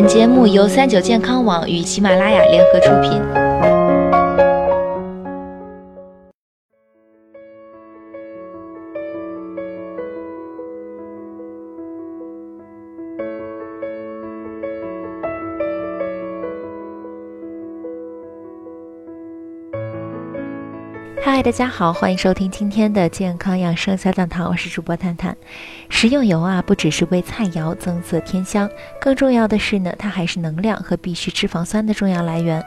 本节目由三九健康网与喜马拉雅联合出品。嗨，大家好，欢迎收听今天的健康养生小讲堂，我是主播探探。食用油啊，不只是为菜肴增色添香，更重要的是呢，它还是能量和必需脂肪酸的重要来源。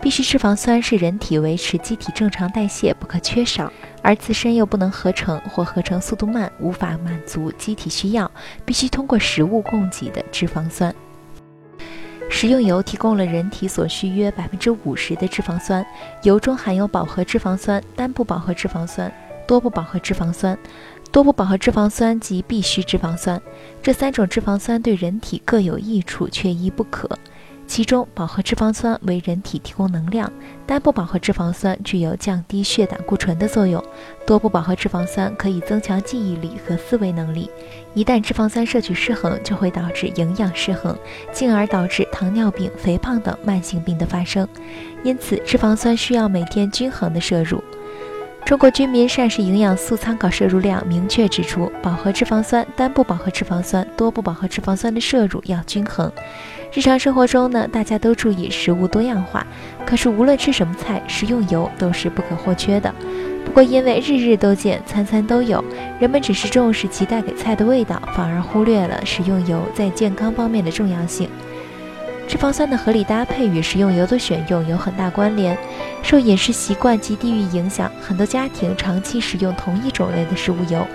必需脂肪酸是人体维持机体正常代谢不可缺少，而自身又不能合成或合成速度慢，无法满足机体需要，必须通过食物供给的脂肪酸。食用油提供了人体所需约百分之五十的脂肪酸，油中含有饱和脂肪酸、单不饱和脂肪酸、多不饱和脂肪酸。多不饱和脂肪酸及必需脂肪酸这三种脂肪酸对人体各有益处，缺一不可。其中，饱和脂肪酸为人体提供能量，单不饱和脂肪酸具有降低血胆固醇的作用，多不饱和脂肪酸可以增强记忆力和思维能力。一旦脂肪酸摄取失衡，就会导致营养失衡，进而导致糖尿病、肥胖等慢性病的发生。因此，脂肪酸需要每天均衡的摄入。中国居民膳食营养素参考摄入量明确指出，饱和脂肪酸、单不饱和脂肪酸、多不饱和脂肪酸的摄入要均衡。日常生活中呢，大家都注意食物多样化，可是无论吃什么菜，食用油都是不可或缺的。不过因为日日都见、餐餐都有，人们只是重视其带给菜的味道，反而忽略了食用油在健康方面的重要性。脂肪酸的合理搭配与食用油的选用有很大关联。受饮食习惯及地域影响，很多家庭长期使用同一种类的食物油。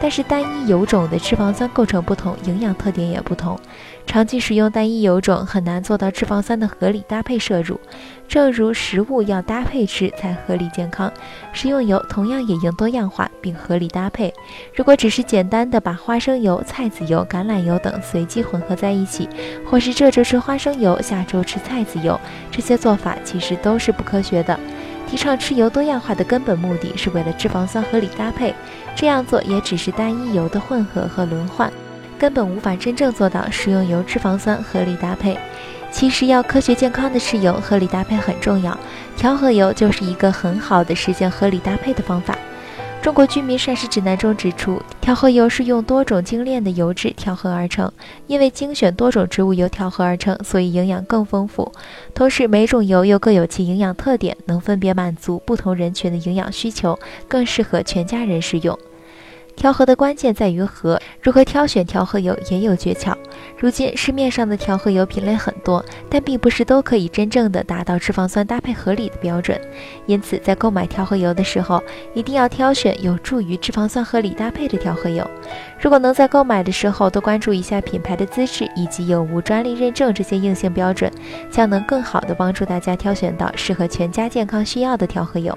但是单一油种的脂肪酸构成不同，营养特点也不同。长期使用单一油种很难做到脂肪酸的合理搭配摄入。正如食物要搭配吃才合理健康，食用油同样也应多样化并合理搭配。如果只是简单的把花生油、菜籽油、橄榄油等随机混合在一起，或是这周吃花生油，下周吃菜籽油，这些做法其实都是不科学的。提倡吃油多样化的根本目的是为了脂肪酸合理搭配，这样做也只是单一油的混合和轮换，根本无法真正做到食用油脂肪酸合理搭配。其实要科学健康的吃油，合理搭配很重要，调和油就是一个很好的实现合理搭配的方法。中国居民膳食指南中指出，调和油是用多种精炼的油脂调和而成。因为精选多种植物油调和而成，所以营养更丰富。同时，每种油又各有其营养特点，能分别满足不同人群的营养需求，更适合全家人食用。调和的关键在于和，如何挑选调和油也有诀窍。如今市面上的调和油品类很多，但并不是都可以真正的达到脂肪酸搭配合理的标准。因此，在购买调和油的时候，一定要挑选有助于脂肪酸合理搭配的调和油。如果能在购买的时候多关注一下品牌的资质以及有无专利认证这些硬性标准，将能更好的帮助大家挑选到适合全家健康需要的调和油。